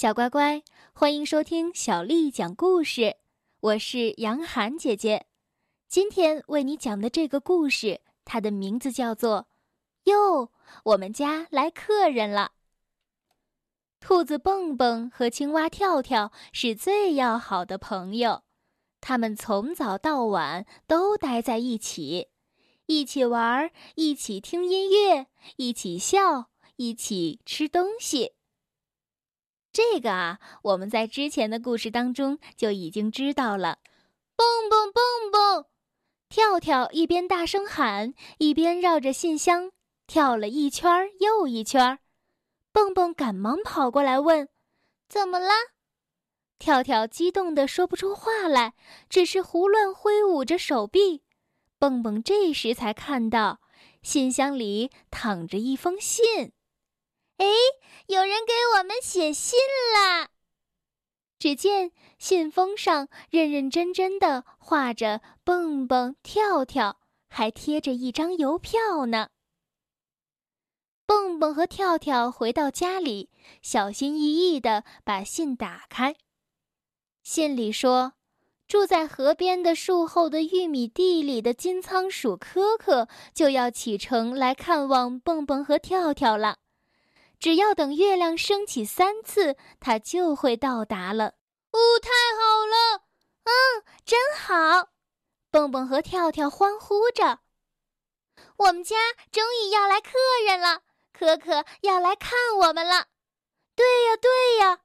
小乖乖，欢迎收听小丽讲故事。我是杨涵姐姐，今天为你讲的这个故事，它的名字叫做《哟，我们家来客人了》。兔子蹦蹦和青蛙跳跳是最要好的朋友，他们从早到晚都待在一起，一起玩，一起听音乐，一起笑，一起吃东西。这个啊，我们在之前的故事当中就已经知道了。蹦蹦蹦蹦，跳跳一边大声喊，一边绕着信箱跳了一圈又一圈。蹦蹦赶忙跑过来问：“怎么了？”跳跳激动的说不出话来，只是胡乱挥舞着手臂。蹦蹦这时才看到，信箱里躺着一封信。哎，有人给我们写信啦！只见信封上认认真真的画着蹦蹦跳跳，还贴着一张邮票呢。蹦蹦和跳跳回到家里，小心翼翼的把信打开。信里说，住在河边的树后的玉米地里的金仓鼠科科就要启程来看望蹦蹦和跳跳了。只要等月亮升起三次，它就会到达了。哦，太好了！嗯，真好！蹦蹦和跳跳欢呼着。我们家终于要来客人了，可可要来看我们了。对呀，对呀！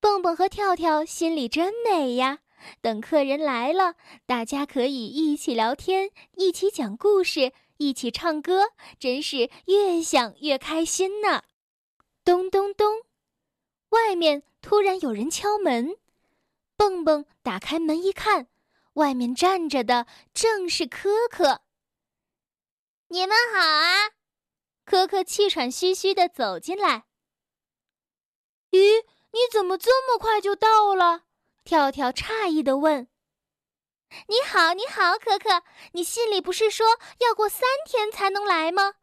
蹦蹦和跳跳心里真美呀。等客人来了，大家可以一起聊天，一起讲故事，一起唱歌，真是越想越开心呢。咚咚咚！外面突然有人敲门，蹦蹦打开门一看，外面站着的正是可可。你们好啊！可可气喘吁吁地走进来。咦，你怎么这么快就到了？跳跳诧异的问。你好，你好，可可，你信里不是说要过三天才能来吗？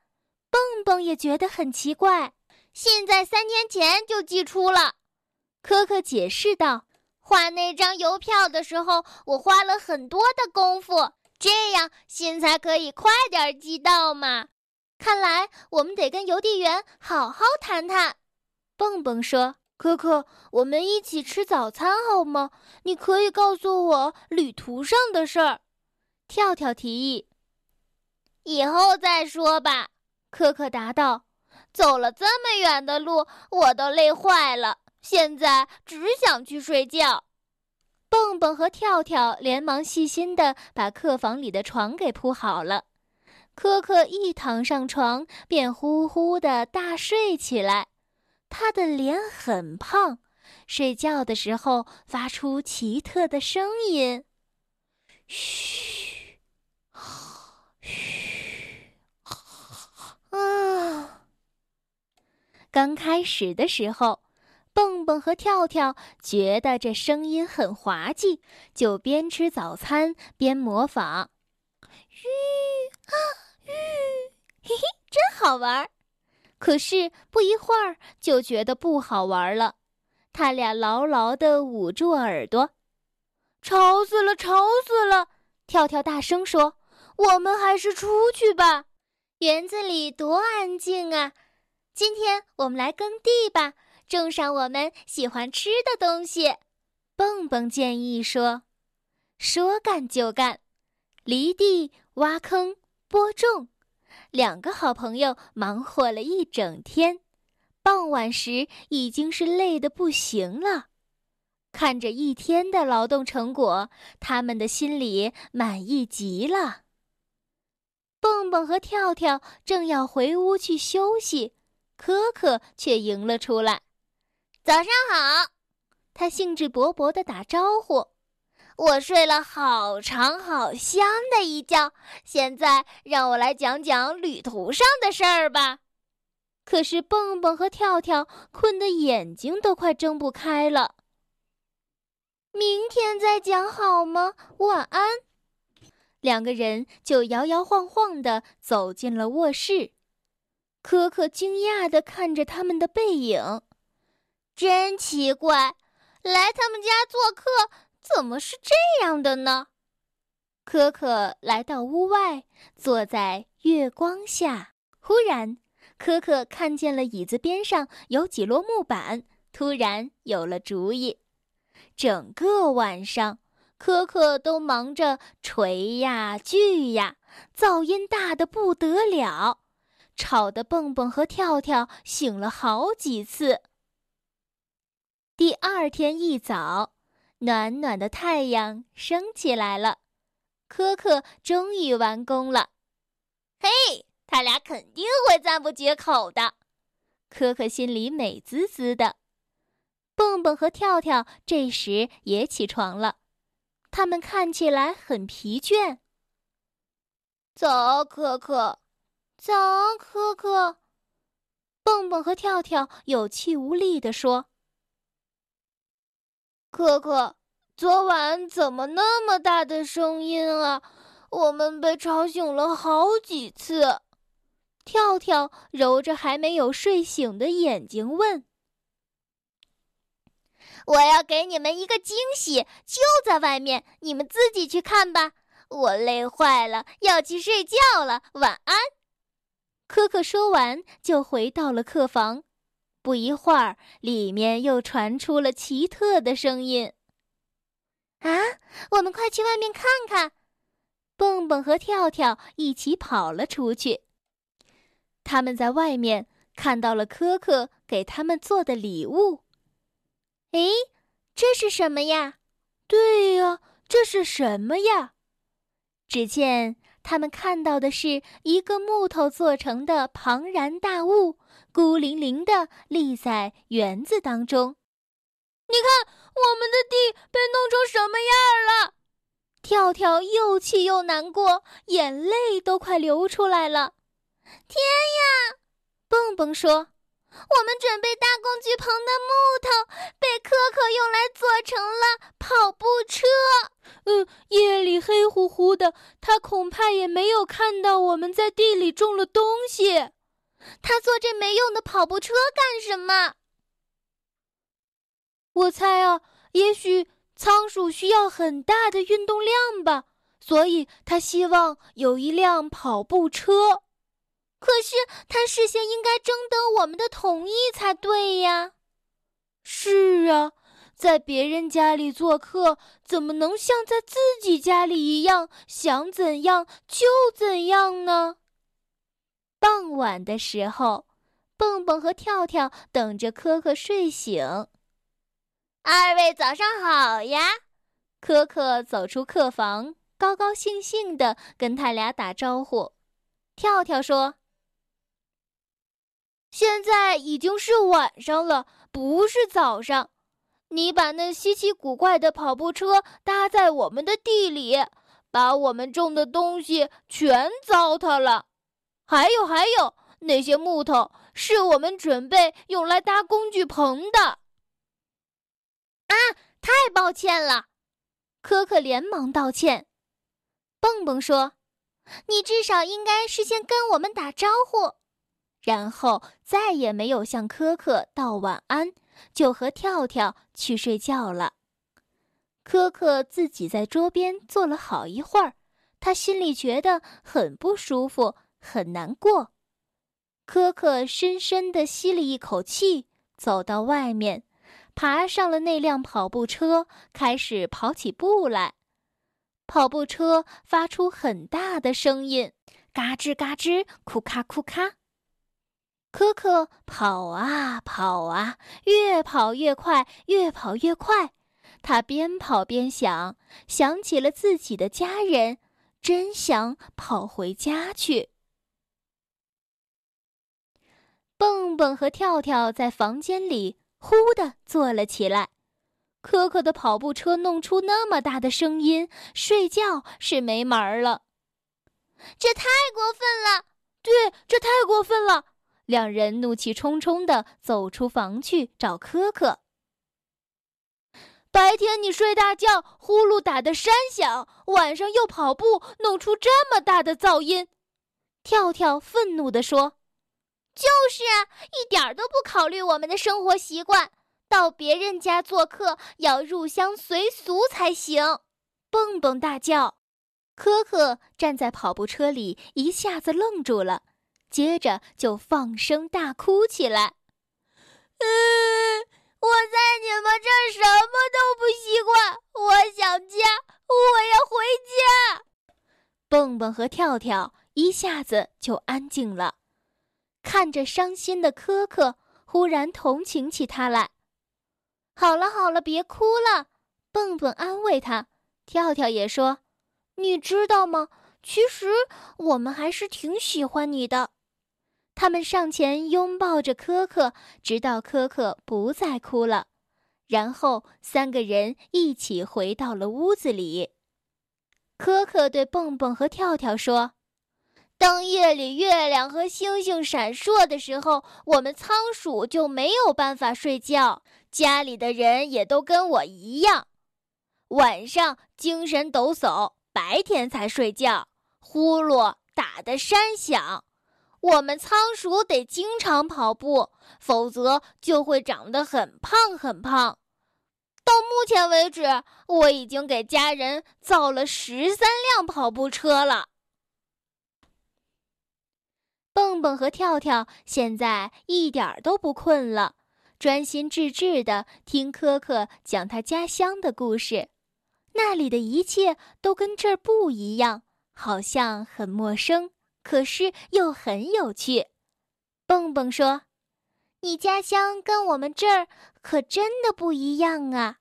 蹦蹦也觉得很奇怪。信在三天前就寄出了，可可解释道：“画那张邮票的时候，我花了很多的功夫，这样信才可以快点寄到嘛。看来我们得跟邮递员好好谈谈。”蹦蹦说：“可可，我们一起吃早餐好吗？你可以告诉我旅途上的事儿。”跳跳提议：“以后再说吧。”可可答道。走了这么远的路，我都累坏了。现在只想去睡觉。蹦蹦和跳跳连忙细心地把客房里的床给铺好了。可可一躺上床，便呼呼地大睡起来。他的脸很胖，睡觉的时候发出奇特的声音：嘘，嘘，啊。刚开始的时候，蹦蹦和跳跳觉得这声音很滑稽，就边吃早餐边模仿：“吁啊吁，嘿嘿，真好玩儿。”可是不一会儿就觉得不好玩了，他俩牢牢地捂住耳朵，吵死了，吵死了！跳跳大声说：“我们还是出去吧，园子里多安静啊！”今天我们来耕地吧，种上我们喜欢吃的东西。蹦蹦建议说：“说干就干，犁地、挖坑、播种。”两个好朋友忙活了一整天，傍晚时已经是累得不行了。看着一天的劳动成果，他们的心里满意极了。蹦蹦和跳跳正要回屋去休息。可可却迎了出来，早上好！他兴致勃勃地打招呼。我睡了好长好香的一觉，现在让我来讲讲旅途上的事儿吧。可是蹦蹦和跳跳困得眼睛都快睁不开了。明天再讲好吗？晚安。两个人就摇摇晃晃地走进了卧室。可可惊讶地看着他们的背影，真奇怪，来他们家做客怎么是这样的呢？可可来到屋外，坐在月光下。忽然，可可看见了椅子边上有几摞木板，突然有了主意。整个晚上，可可都忙着锤呀锯呀，噪音大的不得了，吵得蹦蹦和跳跳醒了好几次。第二天一早，暖暖的太阳升起来了，可可终于完工了。嘿，他俩肯定会赞不绝口的。可可心里美滋滋的。蹦蹦和跳跳这时也起床了，他们看起来很疲倦。早，可可，早啊，可可。蹦蹦和跳跳有气无力地说。可可，昨晚怎么那么大的声音啊？我们被吵醒了好几次。跳跳揉着还没有睡醒的眼睛问：“我要给你们一个惊喜，就在外面，你们自己去看吧。我累坏了，要去睡觉了，晚安。”可可说完就回到了客房。不一会儿，里面又传出了奇特的声音。啊，我们快去外面看看！蹦蹦和跳跳一起跑了出去。他们在外面看到了可可给他们做的礼物。诶，这是什么呀？对呀，这是什么呀？只见。他们看到的是一个木头做成的庞然大物，孤零零的立在园子当中。你看，我们的地被弄成什么样了？跳跳又气又难过，眼泪都快流出来了。天呀！蹦蹦说。我们准备搭工具棚的木头被可可用来做成了跑步车。嗯，也黑乎乎的，他恐怕也没有看到我们在地里种了东西。他坐这没用的跑步车干什么？我猜啊，也许仓鼠需要很大的运动量吧，所以他希望有一辆跑步车。可是他事先应该征得我们的同意才对呀。是啊，在别人家里做客，怎么能像在自己家里一样，想怎样就怎样呢？傍晚的时候，蹦蹦和跳跳等着可可睡醒。二位早上好呀！可可走出客房，高高兴兴地跟他俩打招呼。跳跳说。现在已经是晚上了，不是早上。你把那稀奇古怪的跑步车搭在我们的地里，把我们种的东西全糟蹋了。还有还有，那些木头是我们准备用来搭工具棚的。啊，太抱歉了！可可连忙道歉。蹦蹦说：“你至少应该事先跟我们打招呼。”然后再也没有向可可道晚安，就和跳跳去睡觉了。可可自己在桌边坐了好一会儿，他心里觉得很不舒服，很难过。可可深深地吸了一口气，走到外面，爬上了那辆跑步车，开始跑起步来。跑步车发出很大的声音，嘎吱嘎吱，库咔库咔。可可跑啊跑啊，越跑越快，越跑越快。他边跑边想，想起了自己的家人，真想跑回家去。蹦蹦和跳跳在房间里忽的坐了起来。可可的跑步车弄出那么大的声音，睡觉是没门儿了。这太过分了！对，这太过分了！两人怒气冲冲地走出房去找可可。白天你睡大觉，呼噜打得山响；晚上又跑步，弄出这么大的噪音。跳跳愤怒地说：“就是啊，一点都不考虑我们的生活习惯。到别人家做客要入乡随俗才行。蹦蹦大叫，科科站在跑步车里，一下子愣住了，接着就放声大哭起来。嗯，我在你们这儿什么都不习惯，我想家，我要回家。蹦蹦和跳跳一下子就安静了，看着伤心的科科，忽然同情起他来。好了好了，别哭了，蹦蹦安慰他。跳跳也说：“你知道吗？其实我们还是挺喜欢你的。”他们上前拥抱着柯克，直到柯克不再哭了。然后三个人一起回到了屋子里。柯克对蹦蹦和跳跳说：“当夜里月亮和星星闪烁的时候，我们仓鼠就没有办法睡觉。家里的人也都跟我一样。”晚上精神抖擞，白天才睡觉，呼噜打得山响。我们仓鼠得经常跑步，否则就会长得很胖很胖。到目前为止，我已经给家人造了十三辆跑步车了。蹦蹦和跳跳现在一点都不困了，专心致志地听科科讲他家乡的故事。那里的一切都跟这儿不一样，好像很陌生，可是又很有趣。蹦蹦说：“你家乡跟我们这儿可真的不一样啊！”“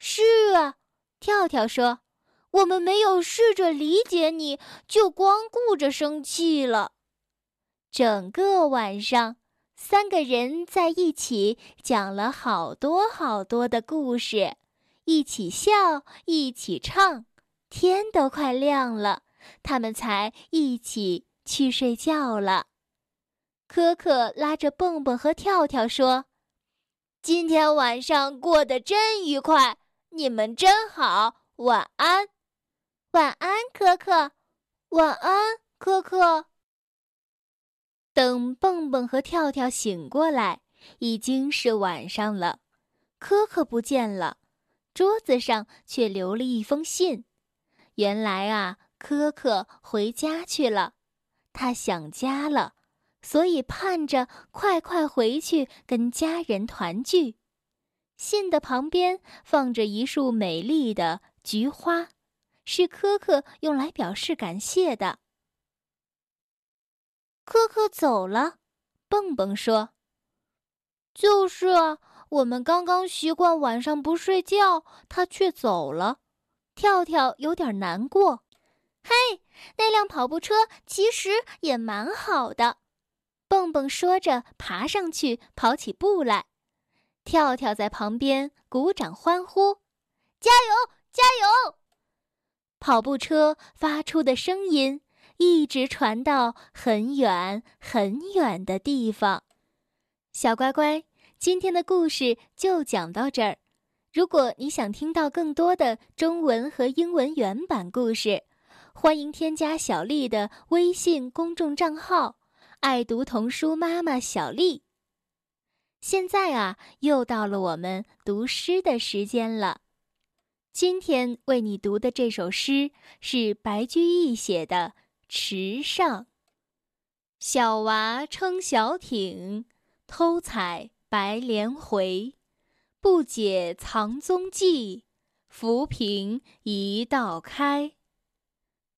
是啊。”跳跳说：“我们没有试着理解你，就光顾着生气了。”整个晚上，三个人在一起讲了好多好多的故事。一起笑，一起唱，天都快亮了，他们才一起去睡觉了。可可拉着蹦蹦和跳跳说：“今天晚上过得真愉快，你们真好，晚安，晚安，可可，晚安，可可。”等蹦蹦和跳跳醒过来，已经是晚上了，可可不见了。桌子上却留了一封信，原来啊，科科回家去了，他想家了，所以盼着快快回去跟家人团聚。信的旁边放着一束美丽的菊花，是科科用来表示感谢的。科科走了，蹦蹦说：“就是啊。”我们刚刚习惯晚上不睡觉，他却走了。跳跳有点难过。嘿，那辆跑步车其实也蛮好的。蹦蹦说着，爬上去跑起步来。跳跳在旁边鼓掌欢呼：“加油，加油！”跑步车发出的声音一直传到很远很远的地方。小乖乖。今天的故事就讲到这儿。如果你想听到更多的中文和英文原版故事，欢迎添加小丽的微信公众账号“爱读童书妈妈小丽”。现在啊，又到了我们读诗的时间了。今天为你读的这首诗是白居易写的《池上》。小娃撑小艇，偷采。白莲回，不解藏踪迹，浮萍一道开。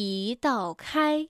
一道开。